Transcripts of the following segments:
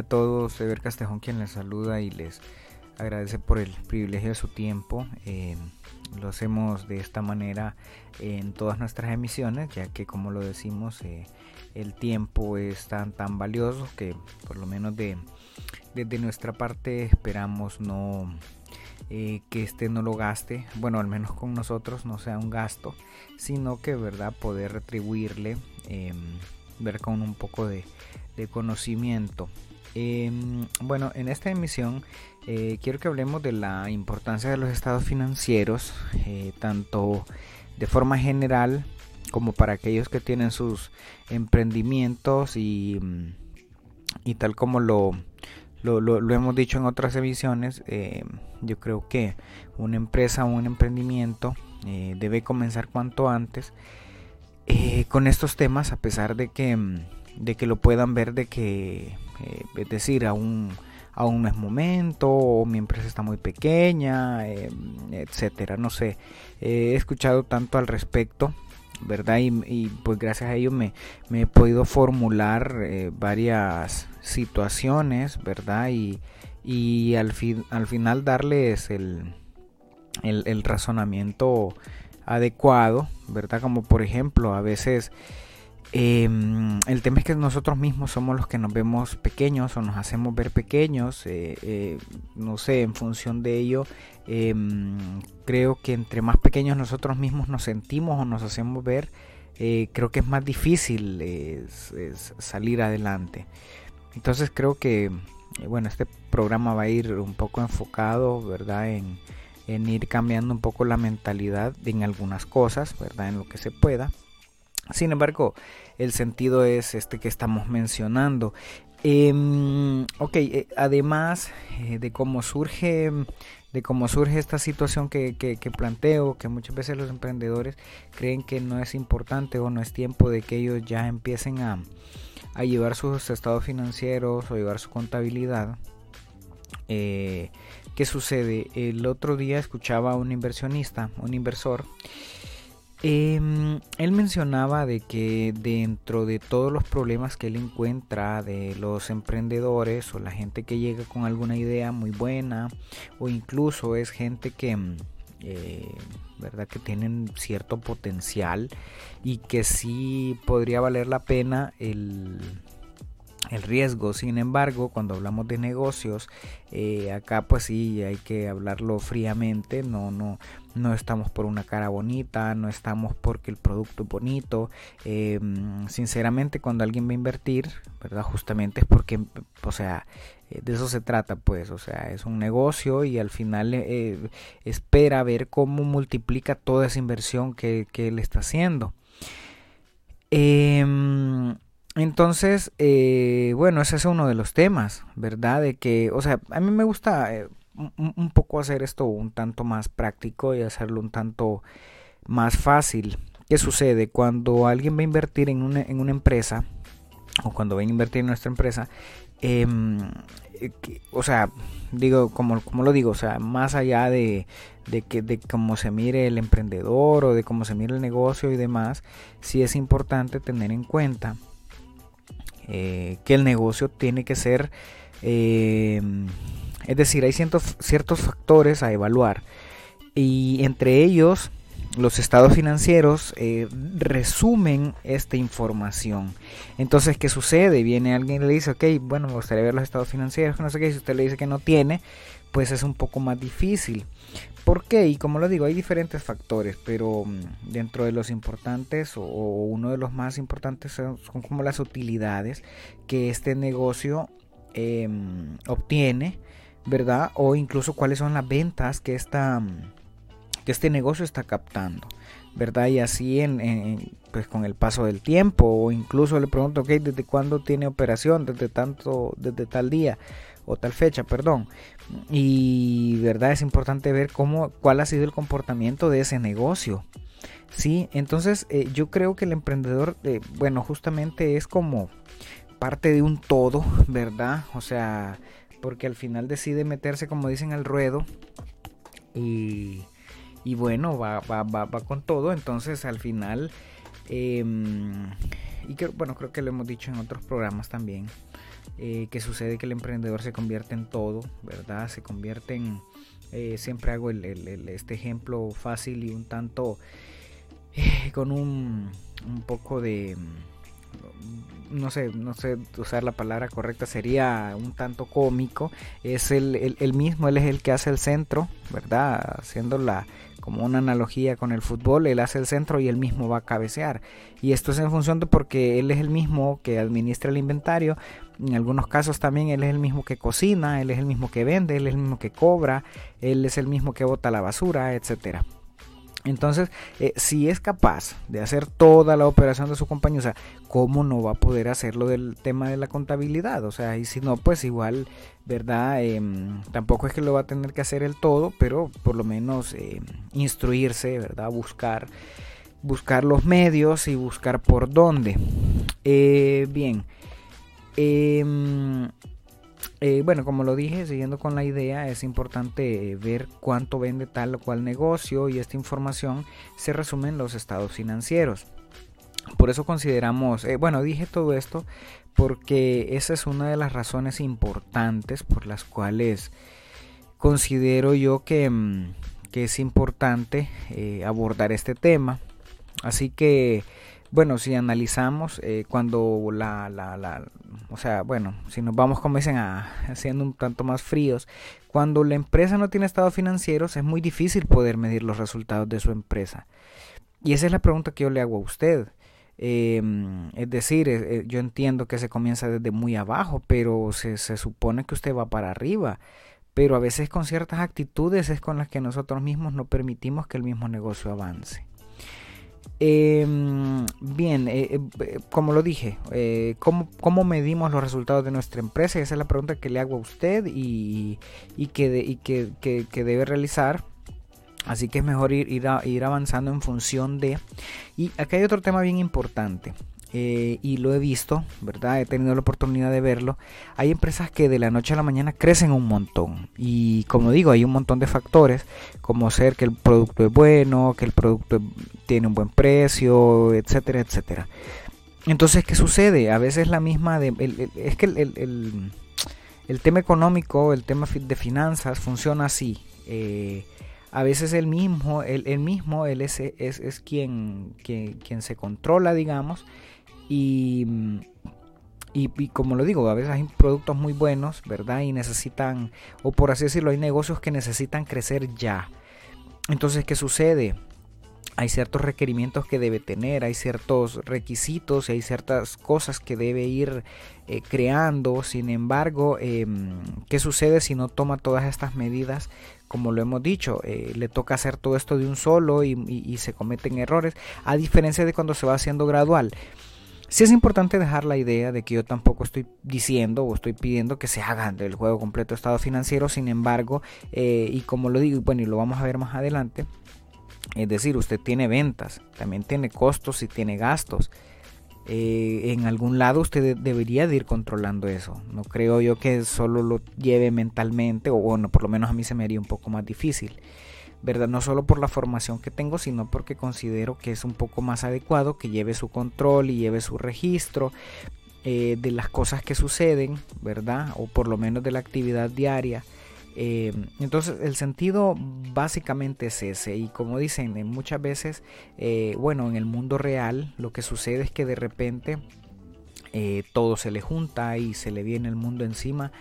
A todos, Ever Castejón quien les saluda y les agradece por el privilegio de su tiempo. Eh, lo hacemos de esta manera en todas nuestras emisiones, ya que como lo decimos, eh, el tiempo es tan, tan valioso que por lo menos de, desde nuestra parte esperamos no eh, que este no lo gaste, bueno, al menos con nosotros no sea un gasto, sino que verdad poder retribuirle, em, ver con un poco de, conocimiento. Em, bueno, en esta emisión eh, quiero que hablemos de la importancia de los estados financieros, eh, tanto de forma general como para aquellos que tienen sus emprendimientos y, y tal como lo, lo, hemos dicho en otras emisiones, eh, yo creo que una empresa o un emprendimiento debe comenzar cuanto antes con estos temas a pesar de que, de que lo puedan ver de que, es decir, aún aún no es momento, o mi empresa está muy pequeña, em, etcétera. No sé, he escuchado tanto al respecto, ¿verdad? Y, pues gracias a ello me, he podido formular eh, varias situaciones, ¿verdad? Y, y al, fin, al final darles el, el razonamiento adecuado, ¿verdad? Como por ejemplo, a veces Em, el tema es que nosotros mismos somos los que nos vemos pequeños o nos hacemos ver pequeños. Eh, eh, no sé, en función de ello, em, creo que entre más pequeños nosotros mismos nos sentimos o nos hacemos ver, eh, creo que es más difícil salir adelante. Entonces creo que, bueno, este programa va a ir un poco enfocado, ¿verdad? En, en ir cambiando un poco la mentalidad en algunas cosas, ¿verdad? En lo que se pueda sin embargo, el sentido es este que estamos mencionando. Em, ok, eh, además eh, de cómo surge de cómo surge esta situación que, planteo, que muchas veces los emprendedores creen que no es importante o no es tiempo de que ellos ya empiecen a, a llevar sus estados financieros o llevar su contabilidad. Eh, ¿Qué sucede? El otro día escuchaba a un inversionista, un inversor, Em, él mencionaba de que dentro de todos los problemas que él encuentra de los emprendedores o la gente que llega con alguna idea muy buena o incluso es gente que mm, eh, verdad que tienen cierto potencial y que sí podría valer la pena el el riesgo. Sin embargo, cuando hablamos de negocios, eh, acá pues sí hay que hablarlo fríamente. No, no, no estamos por una cara bonita, no estamos porque el producto es bonito. Em, sinceramente, cuando alguien va a invertir, verdad, justamente es porque, o sea, eh, de eso se trata, pues, o sea, es un negocio y al final eh, espera ver cómo multiplica toda esa inversión que, él está haciendo. Eh, entonces, eh, bueno, ese es uno de los temas, ¿verdad? De que, o sea, a mí me gusta un, poco hacer esto un tanto más práctico y hacerlo un tanto más fácil. ¿Qué sucede? Cuando alguien va a invertir en una, en una empresa, o cuando va a invertir en nuestra empresa, em, eh, o sea, digo, como, como lo digo, o sea, más allá de, de, que, de cómo se mire el emprendedor o de cómo se mire el negocio y demás, sí es importante tener en cuenta eh, que el negocio tiene que ser, eh, es decir, hay ciertos, ciertos factores a evaluar y entre ellos los estados financieros eh, resumen esta información. Entonces, ¿qué sucede? Viene alguien y le dice, ok, bueno, me gustaría ver los estados financieros, no sé qué, si usted le dice que no tiene, pues es un poco más difícil. ¿Por qué? Y como lo digo, hay diferentes factores, pero mm, dentro de los importantes o, uno de los más importantes son, como las utilidades que este negocio em, obtiene, ¿verdad? O incluso cuáles son las ventas que, esta, mm, que este negocio está captando, ¿verdad? Y así en, pues con el paso del tiempo o incluso le pregunto, ok, ¿desde cuándo tiene operación? Desde tanto, desde tal día o tal fecha, perdón. Y verdad es importante ver cómo, cuál ha sido el comportamiento de ese negocio. Sí, entonces eh, yo creo que el emprendedor, eh, bueno, justamente es como parte de un todo, ¿verdad? O sea, porque al final decide meterse, como dicen, al ruedo y, y bueno, va, va, va, con todo. Entonces al final, em, y que, bueno, creo que lo hemos dicho en otros programas también eh, que sucede que el emprendedor se convierte en todo, ¿verdad? Se convierte en, eh, siempre hago este ejemplo fácil y un tanto eh, con un, un poco de no sé, no sé usar la palabra correcta, sería un tanto cómico. Es el, el, mismo, él es el que hace el centro, ¿verdad? Haciendo la, como una analogía con el fútbol, él hace el centro y él mismo va a cabecear. Y esto es en función de porque él es el mismo que administra el inventario. En algunos casos también él es el mismo que cocina, él es el mismo que vende, él es el mismo que cobra, él es el mismo que bota la basura, etcétera. Entonces, eh, si es capaz de hacer toda la operación de su compañía, o sea, ¿cómo no va a poder hacerlo del tema de la contabilidad? O sea, y si no, pues igual, ¿verdad? Em, tampoco es que lo va a tener que hacer el todo, pero por lo menos em, instruirse, ¿verdad? Buscar, buscar los medios y buscar por dónde. Eh, bien. Eh, bueno, como lo dije, siguiendo con la idea, es importante ver cuánto vende tal o cual negocio y esta información se resume en los estados financieros. Por eso consideramos, eh, bueno, dije todo esto porque esa es una de las razones importantes por las cuales considero yo que, mm, es importante eh, abordar este tema. Así que bueno, si analizamos eh, cuando la, la, la, o sea, bueno, si nos vamos como dicen a, siendo un tanto más fríos, cuando la empresa no tiene estados financieros es muy difícil poder medir los resultados de su empresa. Y esa es la pregunta que yo le hago a usted. Em, es decir, eh, eh, yo entiendo que se comienza desde muy abajo, pero se, se supone que usted va para arriba. Pero a veces con ciertas actitudes es con las que nosotros mismos no permitimos que el mismo negocio avance. Em, bien, eh, eh, como lo dije, eh, ¿cómo, medimos los resultados de nuestra empresa? Esa es la pregunta que le hago a usted y, que, que, debe realizar. Así que es mejor ir, ir avanzando en función de... Y acá hay otro tema bien importante. Eh, y lo he visto, ¿verdad? He tenido la oportunidad de verlo. Hay empresas que de la noche a la mañana crecen un montón. Y como digo, hay un montón de factores, como ser que el producto es bueno, que el producto tiene un buen precio, etcétera, etcétera. Entonces, ¿qué sucede? A veces la misma de... es que el, tema económico, el tema de finanzas funciona así. Eh, a veces el mismo, el, mismo, él es, es, es quien, quien, quien, se controla, digamos, y, y, como lo digo, a veces hay productos muy buenos, ¿verdad? Y necesitan, o por así decirlo, hay negocios que necesitan crecer ya. Entonces, ¿qué sucede? Hay ciertos requerimientos que debe tener, hay ciertos requisitos y hay ciertas cosas que debe ir eh, creando. Sin embargo, em, ¿qué sucede si no toma todas estas medidas? Como lo hemos dicho, eh, le toca hacer todo esto de un solo y se cometen errores, a diferencia de cuando se va haciendo gradual. Sí es importante dejar la idea de que yo tampoco estoy diciendo o estoy pidiendo que se hagan del juego completo estado financiero, sin embargo, eh, y como lo digo, bueno, y lo vamos a ver más adelante, es decir, usted tiene ventas, también tiene costos y tiene gastos. Eh, en algún lado usted debería de ir controlando eso. No creo yo que solo lo lleve mentalmente, o bueno, por lo menos a mí se me haría un poco más difícil. ¿Verdad? No solo por la formación que tengo, sino porque considero que es un poco más adecuado que lleve su control y lleve su registro eh, de las cosas que suceden, ¿verdad? O por lo menos de la actividad diaria. Eh, entonces el sentido básicamente es ese y como dicen eh, muchas veces, bueno, en el mundo real lo que sucede es que de repente todo se le junta y se le viene el mundo encima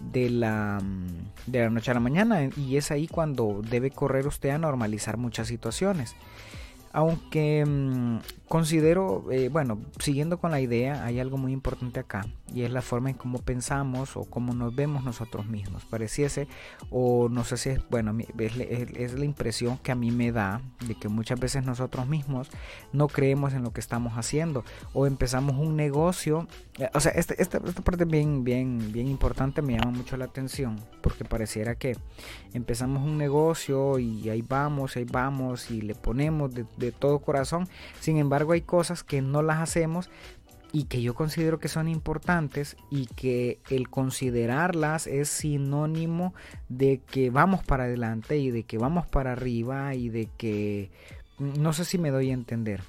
de la, mm, de la noche a la mañana y es ahí cuando debe correr usted a normalizar muchas situaciones. Aunque mm, considero, eh, bueno, siguiendo con la idea, hay algo muy importante acá y es la forma en cómo pensamos o cómo nos vemos nosotros mismos. Pareciese, o no sé si es, bueno, es, la impresión que a mí me da de que muchas veces nosotros mismos no creemos en lo que estamos haciendo o empezamos un negocio. O sea, este, esta, esta parte bien, bien, bien importante me llama mucho la atención porque pareciera que empezamos un negocio y ahí vamos, ahí vamos y le ponemos de, de todo corazón. Sin embargo, hay cosas que no las hacemos y que yo considero que son importantes y que el considerarlas es sinónimo de que vamos para adelante y de que vamos para arriba y de que no sé si me doy a entender.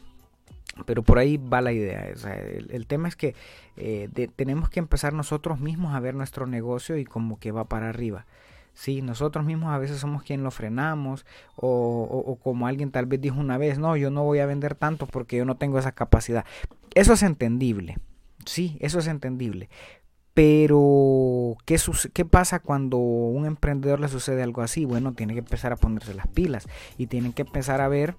Pero por ahí va la idea. el, tema es que eh, tenemos que empezar nosotros mismos a ver nuestro negocio y como que va para arriba. Sí, nosotros mismos a veces somos quien lo frenamos o, o, como alguien tal vez dijo una vez, no, yo no voy a vender tanto porque yo no tengo esa capacidad. Eso es entendible, sí, eso es entendible. Pero, ¿qué, ¿qué pasa cuando a un emprendedor le sucede algo así? Bueno, tiene que empezar a ponerse las pilas y tiene que empezar a ver,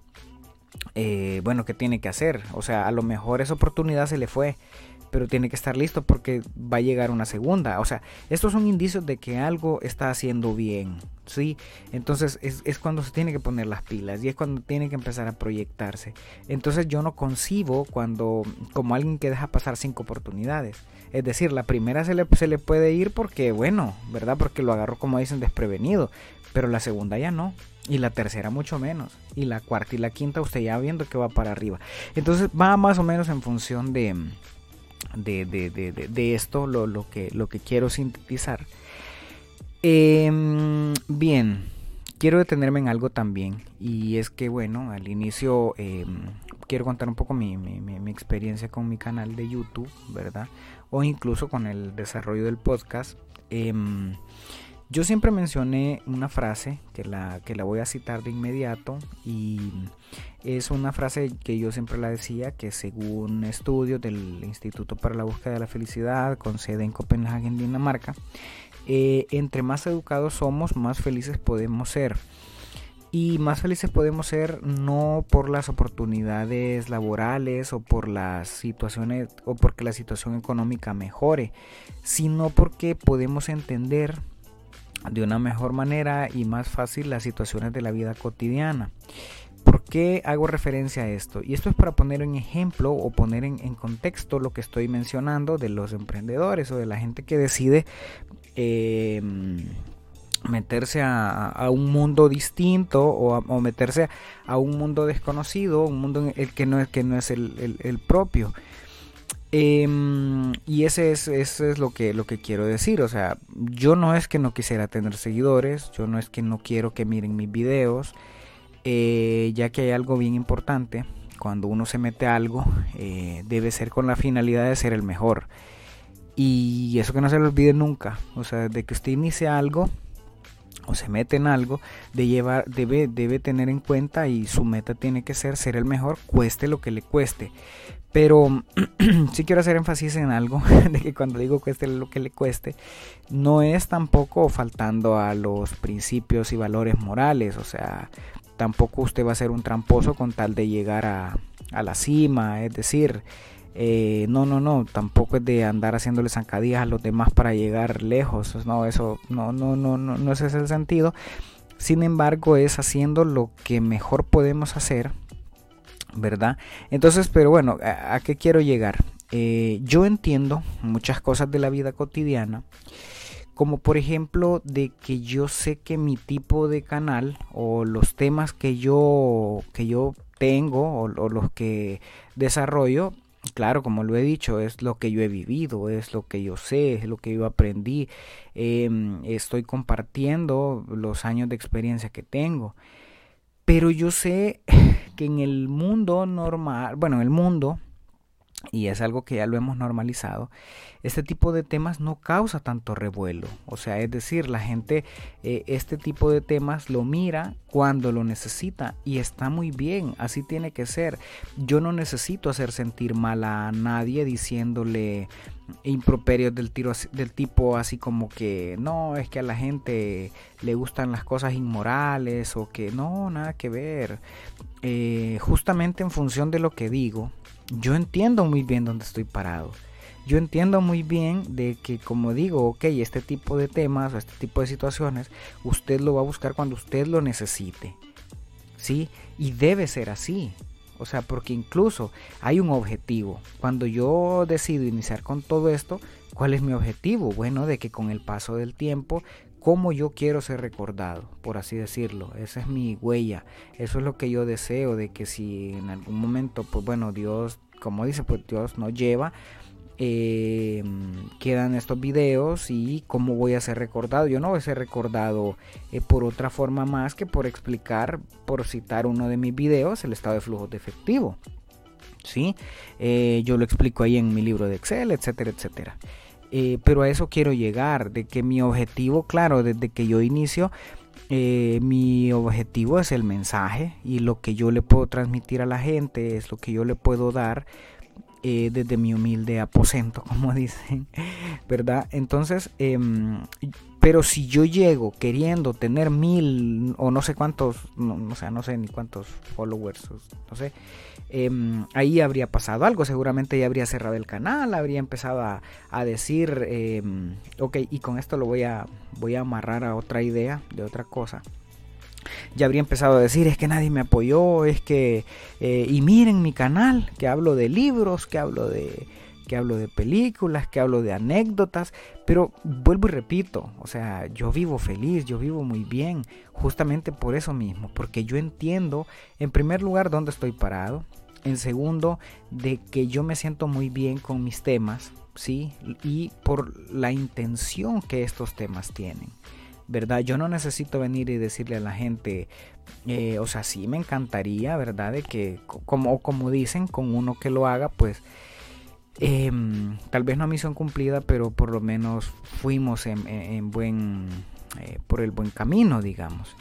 eh, bueno, qué tiene que hacer. O sea, a lo mejor esa oportunidad se le fue, pero tiene que estar listo porque va a llegar una segunda. O sea, estos son indicios de que algo está haciendo bien. ¿sí? Entonces es, es, cuando se tiene que poner las pilas y es cuando tiene que empezar a proyectarse. Entonces yo no concibo cuando como alguien que deja pasar cinco oportunidades. Es decir, la primera se le, se le puede ir porque, bueno, ¿verdad? Porque lo agarró, como dicen, desprevenido. Pero la segunda ya no. Y la tercera mucho menos. Y la cuarta y la quinta usted ya viendo que va para arriba. Entonces va más o menos en función de, de, de, de, de esto lo, lo, que, lo que quiero sintetizar. Em, bien, quiero detenerme en algo también. Y es que, bueno, al inicio em, quiero contar un poco mi, mi, mi, experiencia con mi canal de YouTube, ¿verdad? O incluso con el desarrollo del podcast. Em, yo siempre mencioné una frase que la, que la voy a citar de inmediato y es una frase que yo siempre la decía que según estudios del Instituto para la Búsqueda de la Felicidad con sede en Copenhague, Dinamarca, eh, entre más educados somos, más felices podemos ser. Y más felices podemos ser no por las oportunidades laborales o por las situaciones o porque la situación económica mejore, sino porque podemos entender de una mejor manera y más fácil las situaciones de la vida cotidiana. ¿Por qué hago referencia a esto? Y esto es para poner en ejemplo o poner en, contexto lo que estoy mencionando de los emprendedores o de la gente que decide eh, meterse a, un mundo distinto o, meterse a un mundo desconocido, un mundo en el que no es, que no es el, propio. Em, y ese es, ese es lo, que, lo que quiero decir. O sea, yo no es que no quisiera tener seguidores, yo no es que no quiero que miren mis videos, eh, ya que hay algo bien importante. Cuando uno se mete a algo, eh, debe ser con la finalidad de ser el mejor. Y eso que no se lo olvide nunca. O sea, de que usted inicie algo, o se mete en algo, de llevar, debe, debe tener en cuenta y su meta tiene que ser ser el mejor, cueste lo que le cueste. Pero sí quiero hacer énfasis en algo, de que cuando digo cueste lo que le cueste, no es tampoco faltando a los principios y valores morales, o sea, tampoco usted va a ser un tramposo con tal de llegar a, a la cima, es decir, eh, no, no, no, tampoco es de andar haciéndole zancadillas a los demás para llegar lejos. No, eso no, no, no, no, no ese es el sentido. Sin embargo, es haciendo lo que mejor podemos hacer, ¿verdad? Entonces, pero bueno, ¿a, qué quiero llegar? Eh, yo entiendo muchas cosas de la vida cotidiana, como por ejemplo de que yo sé que mi tipo de canal o los temas que yo, que yo tengo o los que desarrollo Claro, como lo he dicho, es lo que yo he vivido, es lo que yo sé, es lo que yo aprendí. Em, estoy compartiendo los años de experiencia que tengo. Pero yo sé que en el mundo normal, bueno, en el mundo y es algo que ya lo hemos normalizado, este tipo de temas no causa tanto revuelo. O sea, es decir, la gente eh, este tipo de temas lo mira cuando lo necesita y está muy bien, así tiene que ser. Yo no necesito hacer sentir mal a nadie diciéndole improperios del, tiro, del tipo así como que no, es que a la gente le gustan las cosas inmorales o que no, nada que ver. Eh, justamente en función de lo que digo, yo entiendo muy bien dónde estoy parado. Yo entiendo muy bien de que, como digo, ok, este tipo de temas o este tipo de situaciones, usted lo va a buscar cuando usted lo necesite. ¿Sí? Y debe ser así. O sea, porque incluso hay un objetivo. Cuando yo decido iniciar con todo esto, ¿cuál es mi objetivo? Bueno, de que con el paso del tiempo, cómo yo quiero ser recordado, por así decirlo. Esa es mi huella. Eso es lo que yo deseo, de que si en algún momento, pues bueno, Dios, como dice, pues Dios nos lleva, eh, quedan estos videos y cómo voy a ser recordado. Yo no voy a ser recordado eh, por otra forma más que por explicar, por citar uno de mis videos, el estado de flujo de efectivo. ¿sí? Eh, yo lo explico ahí en mi libro de Excel, etcétera, etcétera. Eh, pero a eso quiero llegar, de que mi objetivo, claro, desde que yo inicio, eh, mi objetivo es el mensaje y lo que yo le puedo transmitir a la gente es lo que yo le puedo dar desde mi humilde aposento, como dicen, ¿verdad? Entonces, em, pero si yo llego queriendo tener mil o no sé cuántos, no, no sé ni cuántos followers, no sé, em, ahí habría pasado algo. Seguramente ya habría cerrado el canal, habría empezado a, decir, em, ok, y con esto lo voy a, voy a amarrar a otra idea de otra cosa. Ya habría empezado a decir, es que nadie me apoyó, es que, eh, y miren mi canal, que hablo de libros, que hablo de que hablo de películas, que hablo de anécdotas, pero vuelvo y repito, o sea, yo vivo feliz, yo vivo muy bien, justamente por eso mismo, porque yo entiendo, en primer lugar, dónde estoy parado, en segundo, de que yo me siento muy bien con mis temas, ¿sí? Y por la intención que estos temas tienen. ¿Verdad? Yo no necesito venir y decirle a la gente, eh, o sea, sí me encantaría, ¿verdad? De que, como, como dicen, con uno que lo haga, pues Em, tal vez no misión cumplida, pero por lo menos fuimos en, buen, eh, por el buen camino, digamos.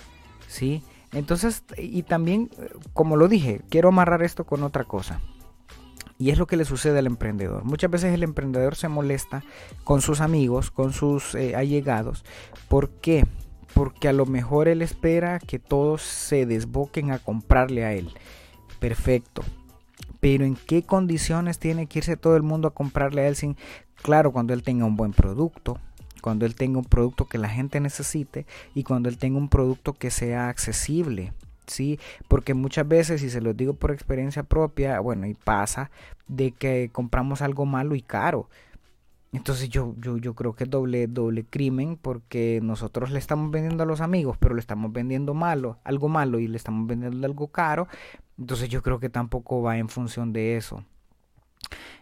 ¿sí? Entonces, y también, como lo dije, quiero amarrar esto con otra cosa. Y es lo que le sucede al emprendedor. Muchas veces el emprendedor se molesta con sus amigos, con sus eh, allegados. ¿Por qué? Porque a lo mejor él espera que todos se desboquen a comprarle a él. Perfecto pero en qué condiciones tiene que irse todo el mundo a comprarle a él sin, claro, cuando él tenga un buen producto, cuando él tenga un producto que la gente necesite y cuando él tenga un producto que sea accesible. Sí, porque muchas veces, y se los digo por experiencia propia, bueno, y pasa de que compramos algo malo y caro. Entonces yo, yo, yo creo que es doble, doble crimen porque nosotros le estamos vendiendo a los amigos, pero le estamos vendiendo malo, algo malo y le estamos vendiendo algo caro. Entonces yo creo que tampoco va en función de eso.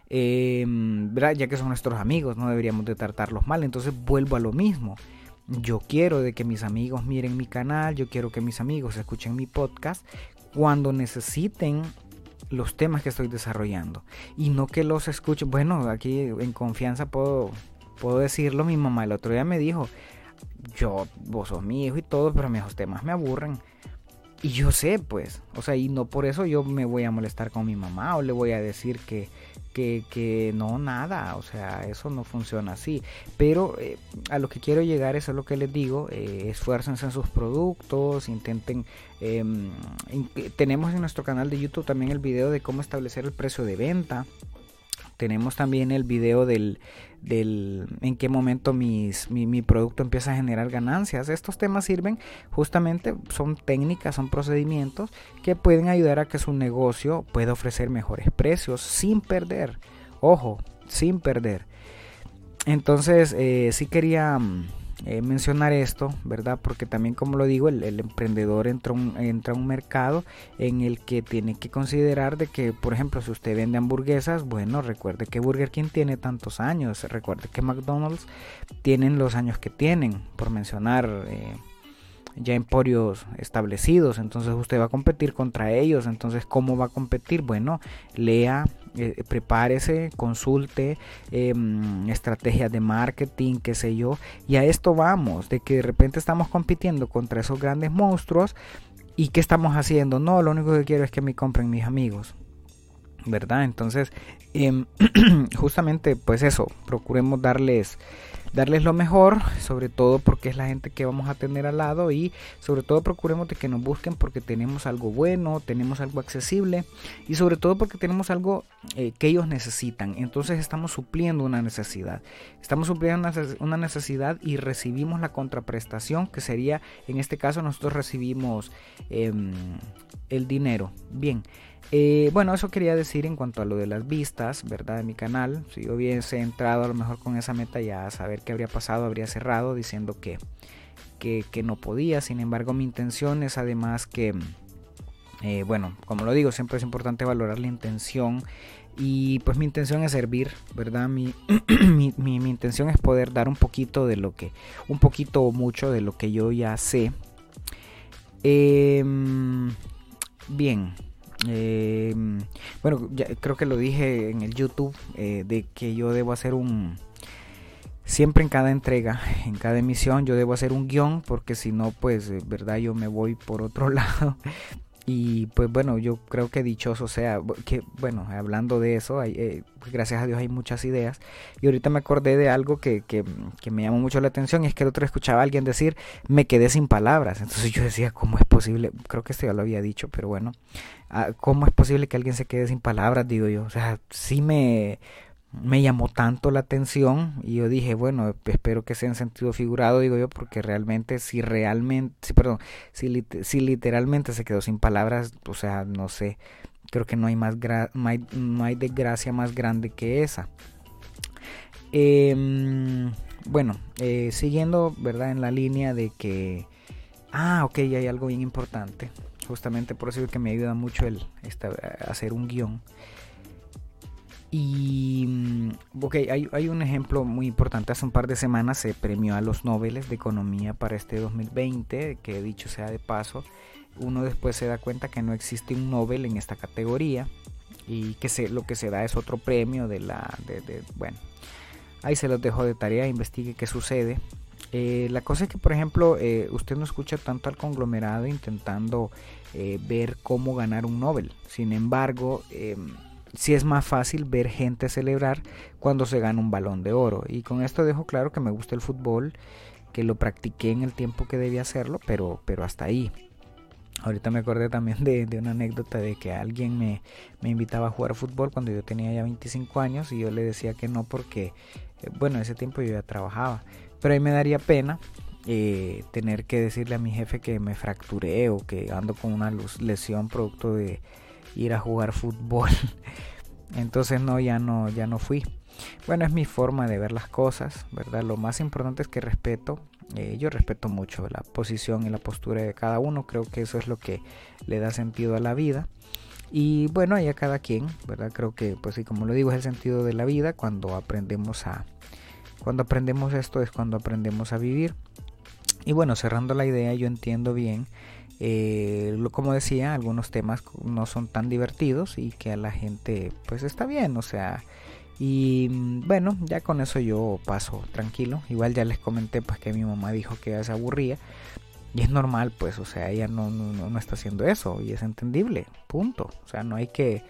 Em, ya que son nuestros amigos, no deberíamos de tratarlos mal. Entonces vuelvo a lo mismo. Yo quiero de que mis amigos miren mi canal, yo quiero que mis amigos escuchen mi podcast cuando necesiten los temas que estoy desarrollando y no que los escuchen. Bueno, aquí en confianza puedo, puedo decirlo. Mi mamá el otro día me dijo, yo, vos sos mi hijo y todo, pero mis temas me aburren. Y yo sé, pues, o sea, y no por eso yo me voy a molestar con mi mamá o le voy a decir que, que, no, nada, o sea, eso no funciona así. Pero eh, a lo que quiero llegar, eso es lo que les digo, eh, esfuércense en sus productos, intenten... Em, tenemos en nuestro canal de YouTube también el video de cómo establecer el precio de venta. Tenemos también el video del, del en qué momento mi, mi, producto empieza a generar ganancias. Estos temas sirven justamente, son técnicas, son procedimientos que pueden ayudar a que su negocio pueda ofrecer mejores precios sin perder. Ojo, sin perder. Entonces, eh, sí quería mm, eh, mencionar esto, ¿verdad? Porque también, como lo digo, el, emprendedor entra, entra a un mercado en el que tiene que considerar de que, por ejemplo, si usted vende hamburguesas, bueno, recuerde que Burger King tiene tantos años, recuerde que McDonald's tienen los años que tienen, por mencionar... Eh, ya emporios establecidos, entonces usted va a competir contra ellos, entonces ¿cómo va a competir? Bueno, lea eh, prepárese, consulte em, estrategias de marketing, qué sé yo. Y a esto vamos, de que de repente estamos compitiendo contra esos grandes monstruos. ¿Y qué estamos haciendo? No, lo único que quiero es que me compren mis amigos. ¿Verdad? Entonces, em, justamente, pues eso, procuremos darles darles lo mejor, sobre todo porque es la gente que vamos a tener al lado y sobre todo procuremos de que nos busquen porque tenemos algo bueno, tenemos algo accesible y sobre todo porque tenemos algo eh, que ellos necesitan. Entonces estamos supliendo una necesidad. Estamos supliendo una necesidad y recibimos la contraprestación que sería, en este caso nosotros recibimos em, el dinero. Bien. Eh, bueno, eso quería decir en cuanto a lo de las vistas, ¿verdad? De mi canal. Si yo hubiese entrado a lo mejor con esa meta ya a saber qué habría pasado, habría cerrado diciendo que, que, no podía. Sin embargo, mi intención es además que, eh, bueno, como lo digo, siempre es importante valorar la intención. Y pues mi intención es servir, ¿verdad? Mi, mi, mi, intención es poder dar un poquito de lo que, un poquito o mucho de lo que yo ya sé. Em, bien, eh, bueno, ya, creo que lo dije en el YouTube, eh, de que yo debo hacer un, siempre en cada entrega, en cada emisión, yo debo hacer un guion, porque si no, pues, verdad, yo me voy por otro lado. Y pues bueno, yo creo que dichoso sea, que bueno, hablando de eso, eh, gracias a Dios hay muchas ideas. Y ahorita me acordé de algo que, que, que, me llamó mucho la atención, y es que el otro escuchaba a alguien decir, me quedé sin palabras. Entonces yo decía, ¿cómo es posible? Creo que esto ya lo había dicho, pero bueno, ah, ¿cómo es posible que alguien se quede sin palabras? Digo yo, o sea, sí me, me llamó tanto la atención y yo dije, bueno, espero que sea en sentido figurado, digo yo, porque realmente, si realmente, si, perdón, si, si literalmente se quedó sin palabras, o sea, no sé, creo que no hay más no, hay, no hay desgracia más grande que esa. Eh, bueno, eh, siguiendo, ¿verdad? En la línea de que, ah, ok, hay algo bien importante, justamente por eso es que me ayuda mucho el hacer un guion y, mm, ok, hay, un ejemplo muy importante. Hace un par de semanas se premió a los Nobel de Economía para este 2020, que dicho sea de paso, uno después se da cuenta que no existe un Nobel en esta categoría y que se, lo que se da es otro premio de la... De, bueno, ahí se los dejo de tarea, investigue qué sucede. Eh, la cosa es que, por ejemplo, eh, usted no escucha tanto al conglomerado intentando eh, ver cómo ganar un Nobel. Sin embargo, si es más fácil ver gente celebrar cuando se gana un balón de oro. Y con esto dejo claro que me gusta el fútbol, que lo practiqué en el tiempo que debía hacerlo, pero, pero hasta ahí. Ahorita me acordé también de, una anécdota de que alguien me, me, invitaba a jugar fútbol cuando yo tenía ya 25 años y yo le decía que no porque, eh, bueno, en ese tiempo yo ya trabajaba. Pero ahí me daría pena eh, tener que decirle a mi jefe que me fracturé o que ando con una lesión producto de, ir a jugar fútbol. Entonces no, ya no, ya no fui. Bueno, es mi forma de ver las cosas, ¿verdad? Lo más importante es que respeto, eh, yo respeto mucho la posición y la postura de cada uno, creo que eso es lo que le da sentido a la vida. Y bueno, ahí a cada quien, ¿verdad? Creo que, pues sí, como lo digo, es el sentido de la vida cuando aprendemos a... Cuando aprendemos esto es cuando aprendemos a vivir. Y bueno, cerrando la idea, yo entiendo bien eh, como decía, algunos temas no son tan divertidos y que a la gente pues está bien, o sea, y mm, bueno, ya con eso yo paso tranquilo. Igual ya les comenté pues que mi mamá dijo que ya se aburría. Y es normal, pues, o sea, ella no, no, no está haciendo eso y es entendible, punto. O sea, no hay que,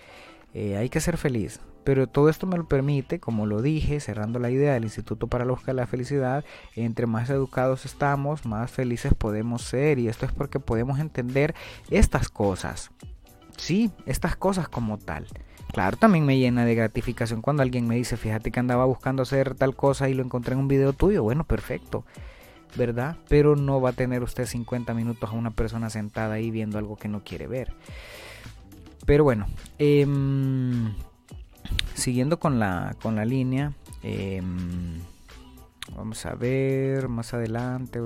eh, hay que ser feliz. Pero todo esto me lo permite, como lo dije, cerrando la idea del Instituto para la Búsqueda de la Felicidad, entre más educados estamos, más felices podemos ser. Y esto es porque podemos entender estas cosas. Sí, estas cosas como tal. Claro, también me llena de gratificación cuando alguien me dice, fíjate que andaba buscando hacer tal cosa y lo encontré en un video tuyo. Bueno, perfecto. ¿verdad? Pero no va a tener usted 50 minutos a una persona sentada ahí viendo algo que no quiere ver. Pero bueno, eh, siguiendo con la, con la línea, em, vamos a ver más adelante.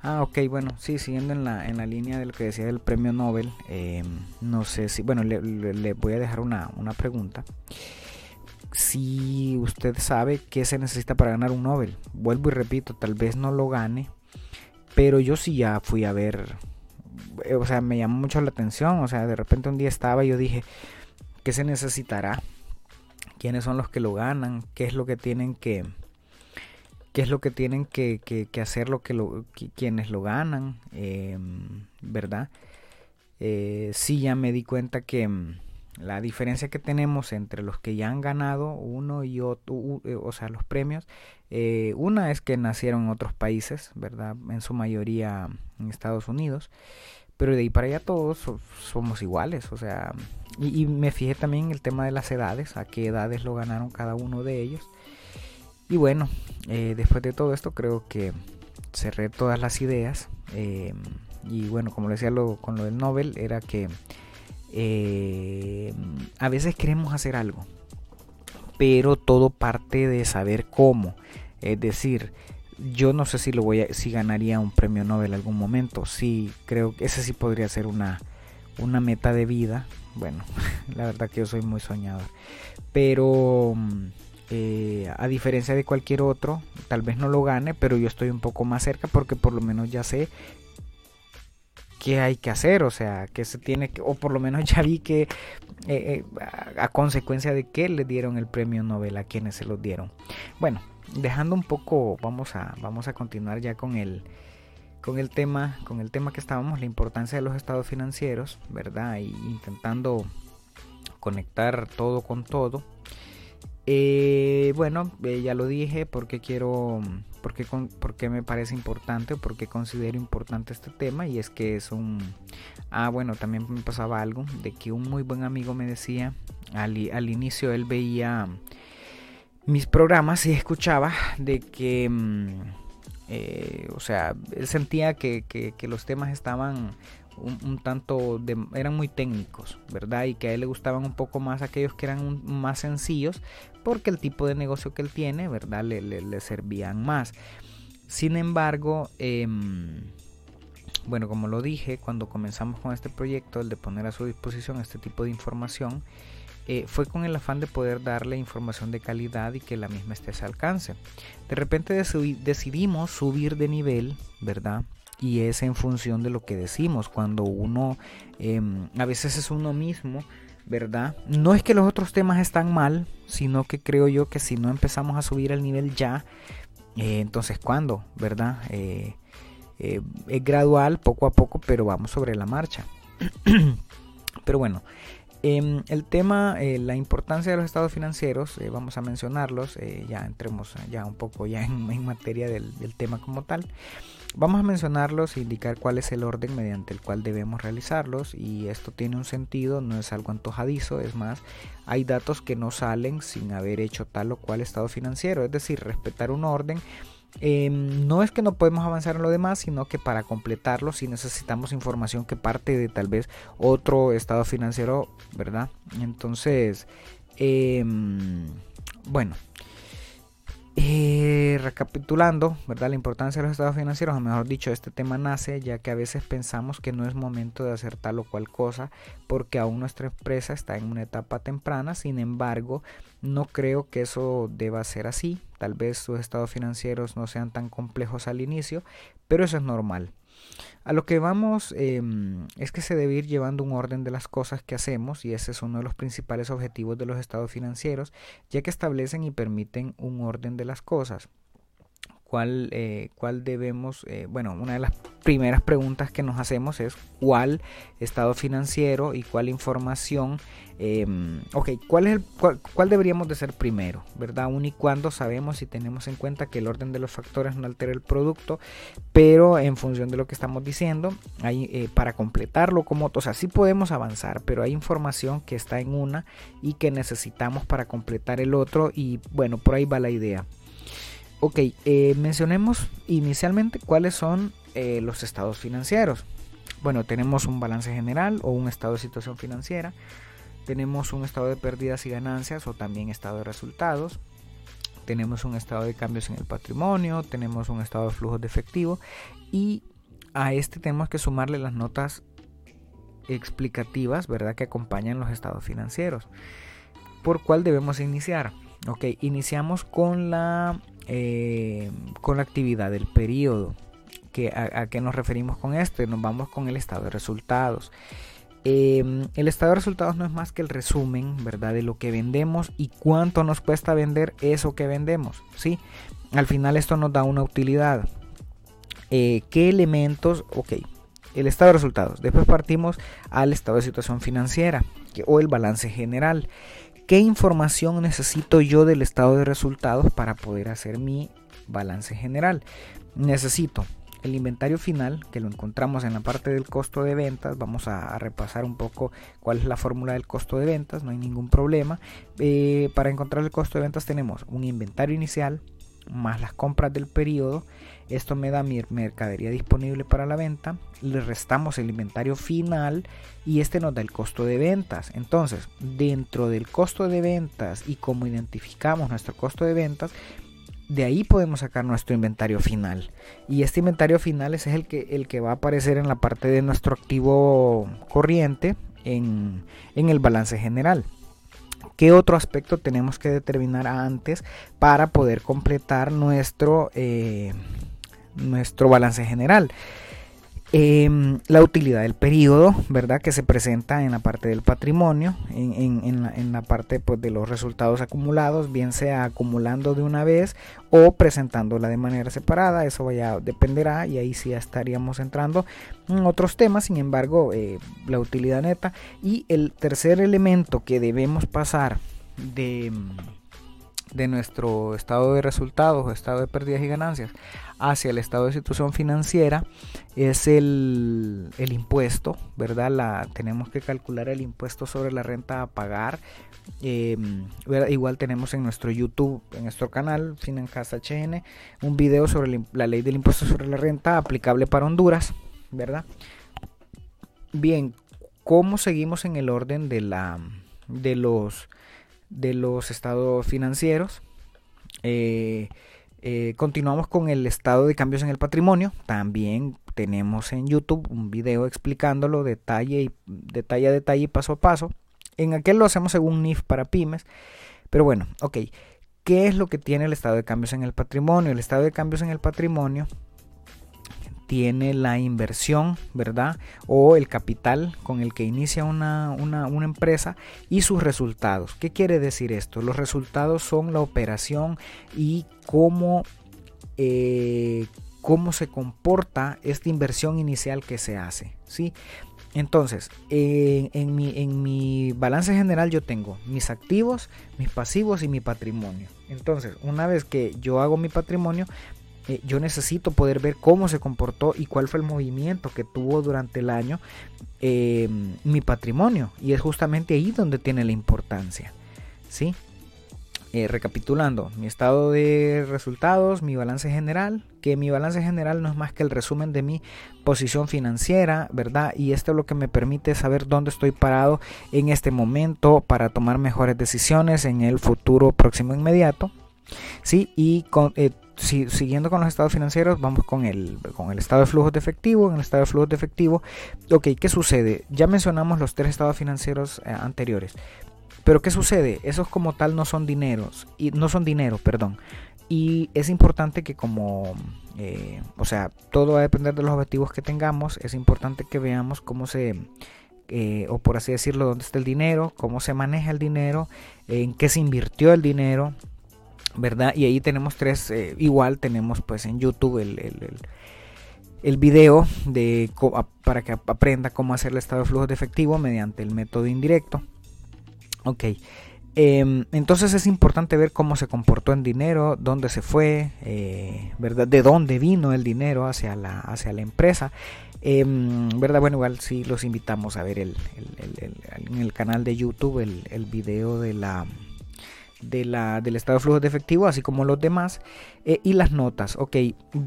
Ah, ok, bueno, sí, siguiendo en la, en la línea de lo que decía del premio Nobel, em, no sé si, bueno, le, voy a dejar una, una, pregunta. Si usted sabe qué se necesita para ganar un Nobel, vuelvo y repito, tal vez no lo gane, pero yo sí ya fui a ver, eh, o sea, me llamó mucho la atención, o sea, de repente un día estaba y yo dije, ¿Qué se necesitará? ¿Quiénes son los que lo ganan? ¿Qué es lo que tienen que, qué es lo que tienen que, hacer lo que lo, quienes lo ganan? Em, ¿Verdad? Eh, sí, ya me di cuenta que mm, la diferencia que tenemos entre los que ya han ganado uno y otro, eh, o sea, los premios, eh, una es que nacieron en otros países, ¿verdad? En su mayoría en Estados Unidos, pero de ahí para allá todos somos iguales, o sea, y, me fijé también en el tema de las edades, a qué edades lo ganaron cada uno de ellos. Y bueno, eh, después de todo esto creo que cerré todas las ideas. Eh, y bueno, como decía lo, con lo del Nobel, era que eh, a veces queremos hacer algo, pero todo parte de saber cómo. Es decir, yo no sé si lo voy a, si ganaría un premio Nobel algún momento. Sí, creo que ese sí podría ser una, una meta de vida bueno, la verdad que yo soy muy soñador. Pero mm, eh, a diferencia de cualquier otro, tal vez no lo gane, pero yo estoy un poco más cerca porque por lo menos ya sé qué hay que hacer, o sea, que se tiene que, o por lo menos ya vi que eh, a, consecuencia de que le dieron el premio Nobel a quienes se lo dieron. Bueno, dejando un poco, vamos a, vamos a continuar ya con el, con el tema, con el tema que estábamos, la importancia de los estados financieros, ¿verdad? Y intentando conectar todo con todo. Eh, bueno, eh, ya lo dije porque quiero, porque, porque me parece importante, porque considero importante este tema y es que es un... Ah, bueno, también me pasaba algo de que un muy buen amigo me decía, al, al inicio él veía mis programas y escuchaba de que... Mm, eh, o sea, él sentía que, los temas estaban un, tanto, eran muy técnicos, ¿verdad? Y que a él le gustaban un poco más aquellos que eran más sencillos, porque el tipo de negocio que él tiene, ¿verdad? Le, servían más. Sin embargo, em, bueno, como lo dije, cuando comenzamos con este proyecto, el de poner a su disposición este tipo de información, eh, fue con el afán de poder darle información de calidad y que la misma esté a alcance. De repente decidimos subir de nivel, ¿verdad? Y es en función de lo que decimos. Cuando uno, em, a veces es uno mismo, ¿verdad? No es que los otros temas están mal, sino que creo yo que si no empezamos a subir el nivel ya, eh, entonces ¿cuándo? ¿Verdad? Eh, es gradual, poco a poco, pero vamos sobre la marcha. pero bueno, Em, el tema, eh, la importancia de los estados financieros, eh, vamos a mencionarlos, eh, ya entremos ya un poco ya en, materia del, tema como tal. Vamos a mencionarlos e indicar cuál es el orden mediante el cual debemos realizarlos y esto tiene un sentido, no es algo antojadizo, es más, hay datos que no salen sin haber hecho tal o cual estado financiero, es decir, respetar un orden Em, no es que no podemos avanzar en lo demás, sino que para completarlo si necesitamos información que parte de tal vez otro estado financiero, ¿verdad? Entonces, em, bueno, eh, recapitulando, ¿verdad? La importancia de los estados financieros, o mejor dicho, este tema nace ya que a veces pensamos que no es momento de hacer tal o cual cosa porque aún nuestra empresa está en una etapa temprana, sin embargo, no creo que eso deba ser así, tal vez sus estados financieros no sean tan complejos al inicio, pero eso es normal. A lo que vamos em, es que se debe ir llevando un orden de las cosas que hacemos y ese es uno de los principales objetivos de los estados financieros, ya que establecen y permiten un orden de las cosas cuál, eh, cuál debemos, eh, bueno, una de las primeras preguntas que nos hacemos es cuál estado financiero y cuál información, em, ok, ¿cuál, es el, cuál, deberíamos de ser primero, ¿verdad? Y cuando sabemos y tenemos en cuenta que el orden de los factores no altera el producto, pero en función de lo que estamos diciendo, hay, eh, para completarlo como, o sea, sí podemos avanzar, pero hay información que está en una y que necesitamos para completar el otro y bueno, por ahí va la idea. Ok, eh, mencionemos inicialmente cuáles son eh, los estados financieros. Bueno, tenemos un balance general o un estado de situación financiera. Tenemos un estado de pérdidas y ganancias o también estado de resultados. Tenemos un estado de cambios en el patrimonio. Tenemos un estado de flujos de efectivo. Y a este tenemos que sumarle las notas explicativas, ¿verdad? Que acompañan los estados financieros. ¿Por cuál debemos iniciar? Ok, iniciamos con la eh, con la actividad del periodo. Que, a, qué nos referimos con esto? Nos vamos con el estado de resultados. Em, el estado de resultados no es más que el resumen, ¿verdad? De lo que vendemos y cuánto nos cuesta vender eso que vendemos, ¿sí? Al final esto nos da una utilidad. Eh, ¿Qué elementos? Ok, el estado de resultados. Después partimos al estado de situación financiera o el balance general. ¿Qué información necesito yo del estado de resultados para poder hacer mi balance general? Necesito el inventario final, que lo encontramos en la parte del costo de ventas. Vamos a, repasar un poco cuál es la fórmula del costo de ventas, no hay ningún problema. Eh, para encontrar el costo de ventas tenemos un inventario inicial, más las compras del periodo. Esto me da mi mercadería disponible para la venta. Le restamos el inventario final y este nos da el costo de ventas. Entonces, dentro del costo de ventas y cómo identificamos nuestro costo de ventas, de ahí podemos sacar nuestro inventario final. Y este inventario final es el que, el que va a aparecer en la parte de nuestro activo corriente en, en el balance general qué otro aspecto tenemos que determinar antes para poder completar nuestro, eh, nuestro balance general. Em, la utilidad del periodo, ¿verdad? Que se presenta en la parte del patrimonio, en, la, parte pues, de los resultados acumulados, bien sea acumulando de una vez o presentándola de manera separada, eso ya dependerá y ahí sí ya estaríamos entrando en otros temas, sin embargo, eh, la utilidad neta. Y el tercer elemento que debemos pasar de de nuestro estado de resultados estado de pérdidas y ganancias hacia el estado de situación financiera es el, impuesto, ¿verdad? La, tenemos que calcular el impuesto sobre la renta a pagar. Em, igual tenemos en nuestro YouTube, en nuestro canal, Financast HN, un video sobre la ley del impuesto sobre la renta aplicable para Honduras, ¿verdad? Bien, ¿cómo seguimos en el orden de la de los de los estados financieros. Eh, eh, continuamos con el estado de cambios en el patrimonio. También tenemos en YouTube un video explicándolo detalle, y, detalle a detalle y paso a paso. En aquel lo hacemos según NIF para pymes. Pero bueno, ok. ¿Qué es lo que tiene el estado de cambios en el patrimonio? El estado de cambios en el patrimonio tiene la inversión, ¿verdad? O el capital con el que inicia una, empresa y sus resultados. ¿Qué quiere decir esto? Los resultados son la operación y cómo, eh, cómo se comporta esta inversión inicial que se hace, ¿sí? Entonces, en, mi, en mi balance general yo tengo mis activos, mis pasivos y mi patrimonio. Entonces, una vez que yo hago mi patrimonio, eh, yo necesito poder ver cómo se comportó y cuál fue el movimiento que tuvo durante el año eh, mi patrimonio. Y es justamente ahí donde tiene la importancia. ¿sí? Eh, recapitulando, mi estado de resultados, mi balance general, que mi balance general no es más que el resumen de mi posición financiera, ¿verdad? Y esto es lo que me permite saber dónde estoy parado en este momento para tomar mejores decisiones en el futuro próximo inmediato. Sí, y con, siguiendo con los estados financieros, vamos con el, con el estado de flujos de efectivo. En el estado de flujos de efectivo, ok, ¿qué sucede? Ya mencionamos los tres estados financieros eh, anteriores. Pero ¿qué sucede? Esos como tal no son dineros, y no son dinero, perdón. Y es importante que como, eh, o sea, todo va a depender de los objetivos que tengamos. Es importante que veamos cómo se, eh, o por así decirlo, dónde está el dinero, cómo se maneja el dinero, en qué se invirtió el dinero, ¿verdad? Y ahí tenemos tres, eh, igual tenemos pues en YouTube el, el, el, video de, para que aprenda cómo hacer el estado de flujo de efectivo mediante el método indirecto. Ok. Em, entonces es importante ver cómo se comportó el dinero, dónde se fue, eh, ¿verdad? De dónde vino el dinero hacia la, hacia la empresa. Em, ¿Verdad? Bueno, igual sí los invitamos a ver el, en el canal de YouTube el video de la de la, del estado de flujo de efectivo, así como los demás, eh, y las notas. Ok,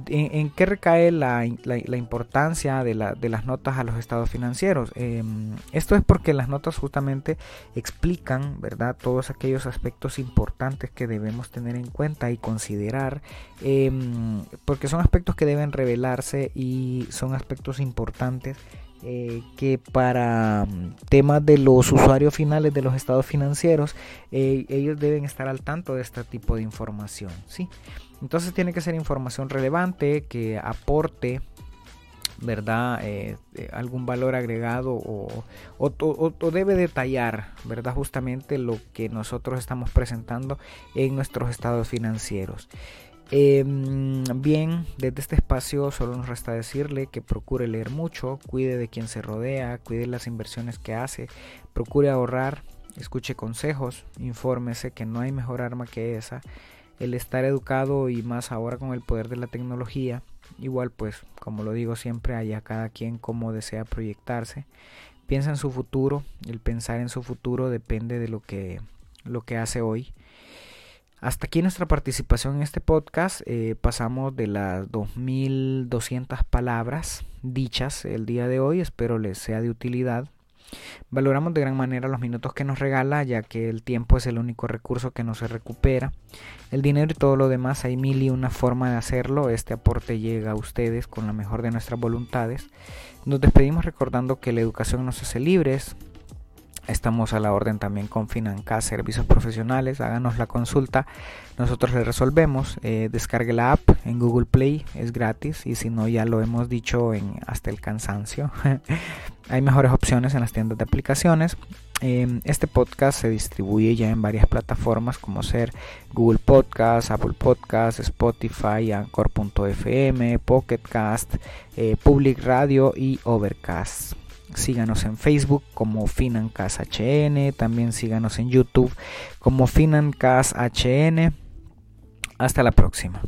¿en, qué recae la, importancia de, las notas a los estados financieros? Em, esto es porque las notas justamente explican, ¿verdad?, todos aquellos aspectos importantes que debemos tener en cuenta y considerar, em, porque son aspectos que deben revelarse y son aspectos importantes eh, que para mm, temas de los usuarios finales de los estados financieros, eh, ellos deben estar al tanto de este tipo de información. ¿sí? Entonces tiene que ser información relevante que aporte verdad eh, algún valor agregado o, o, debe detallar verdad justamente lo que nosotros estamos presentando en nuestros estados financieros Em, bien, desde este espacio solo nos resta decirle que procure leer mucho, cuide de quien se rodea, cuide las inversiones que hace, procure ahorrar, escuche consejos, infórmese que no hay mejor arma que esa. El estar educado y más ahora con el poder de la tecnología, igual pues como lo digo siempre, haya cada quien como desea proyectarse. Piensa en su futuro, el pensar en su futuro depende de lo que, lo que hace hoy. Hasta aquí nuestra participación en este podcast. Eh, pasamos de las 2.200 palabras dichas el día de hoy. Espero les sea de utilidad. Valoramos de gran manera los minutos que nos regala, ya que el tiempo es el único recurso que no se recupera. El dinero y todo lo demás hay mil y una forma de hacerlo. Este aporte llega a ustedes con la mejor de nuestras voluntades. Nos despedimos recordando que la educación nos hace libres, Estamos a la orden también con Financas Servicios Profesionales. Háganos la consulta. Nosotros le resolvemos. Eh, descargue la app en Google Play. Es gratis. Y si no, ya lo hemos dicho en, hasta el cansancio. Hay mejores opciones en las tiendas de aplicaciones. Em, este podcast se distribuye ya en varias plataformas como ser Google Podcast, Apple Podcast, Spotify, Anchor.fm, Pocketcast, eh, Public Radio y Overcast. Síganos en Facebook como FinancasHN, también síganos en YouTube como FinancasHN. Hasta la próxima.